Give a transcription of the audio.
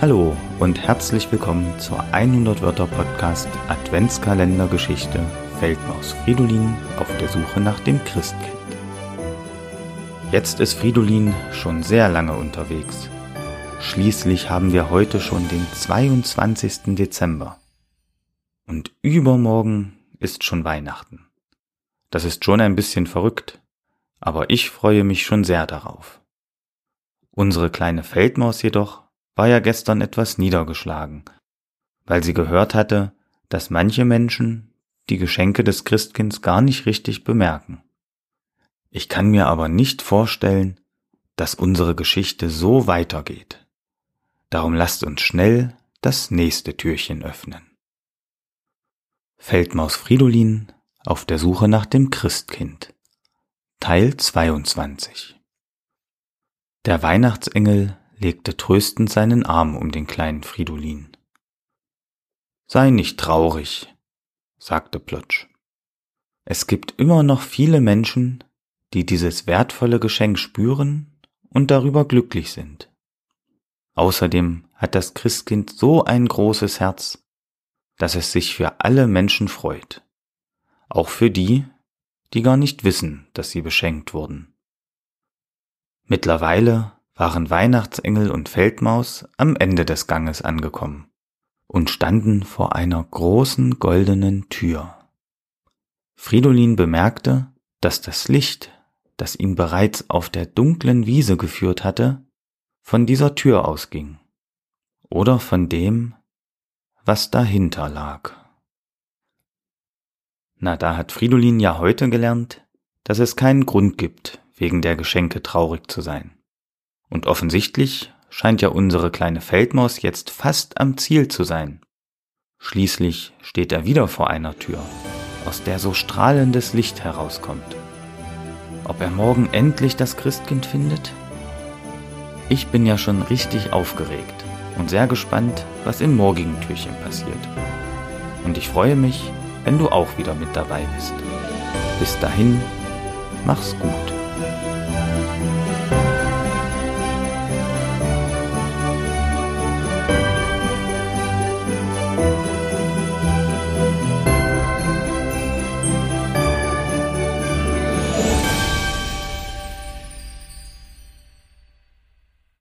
Hallo und herzlich willkommen zur 100 Wörter Podcast Adventskalendergeschichte Feldmaus Fridolin auf der Suche nach dem Christkind. Jetzt ist Fridolin schon sehr lange unterwegs. Schließlich haben wir heute schon den 22. Dezember. Und übermorgen ist schon Weihnachten. Das ist schon ein bisschen verrückt, aber ich freue mich schon sehr darauf. Unsere kleine Feldmaus jedoch war ja gestern etwas niedergeschlagen, weil sie gehört hatte, dass manche Menschen die Geschenke des Christkinds gar nicht richtig bemerken. Ich kann mir aber nicht vorstellen, dass unsere Geschichte so weitergeht. Darum lasst uns schnell das nächste Türchen öffnen. Feldmaus Fridolin auf der Suche nach dem Christkind Teil 22 Der Weihnachtsengel legte tröstend seinen Arm um den kleinen Fridolin. Sei nicht traurig, sagte Plotsch. Es gibt immer noch viele Menschen, die dieses wertvolle Geschenk spüren und darüber glücklich sind. Außerdem hat das Christkind so ein großes Herz, dass es sich für alle Menschen freut, auch für die, die gar nicht wissen, dass sie beschenkt wurden. Mittlerweile waren Weihnachtsengel und Feldmaus am Ende des Ganges angekommen und standen vor einer großen goldenen Tür. Fridolin bemerkte, dass das Licht, das ihn bereits auf der dunklen Wiese geführt hatte, von dieser Tür ausging oder von dem, was dahinter lag. Na, da hat Fridolin ja heute gelernt, dass es keinen Grund gibt, wegen der Geschenke traurig zu sein. Und offensichtlich scheint ja unsere kleine Feldmaus jetzt fast am Ziel zu sein. Schließlich steht er wieder vor einer Tür, aus der so strahlendes Licht herauskommt. Ob er morgen endlich das Christkind findet? Ich bin ja schon richtig aufgeregt und sehr gespannt, was im morgigen Türchen passiert. Und ich freue mich, wenn du auch wieder mit dabei bist. Bis dahin, mach's gut.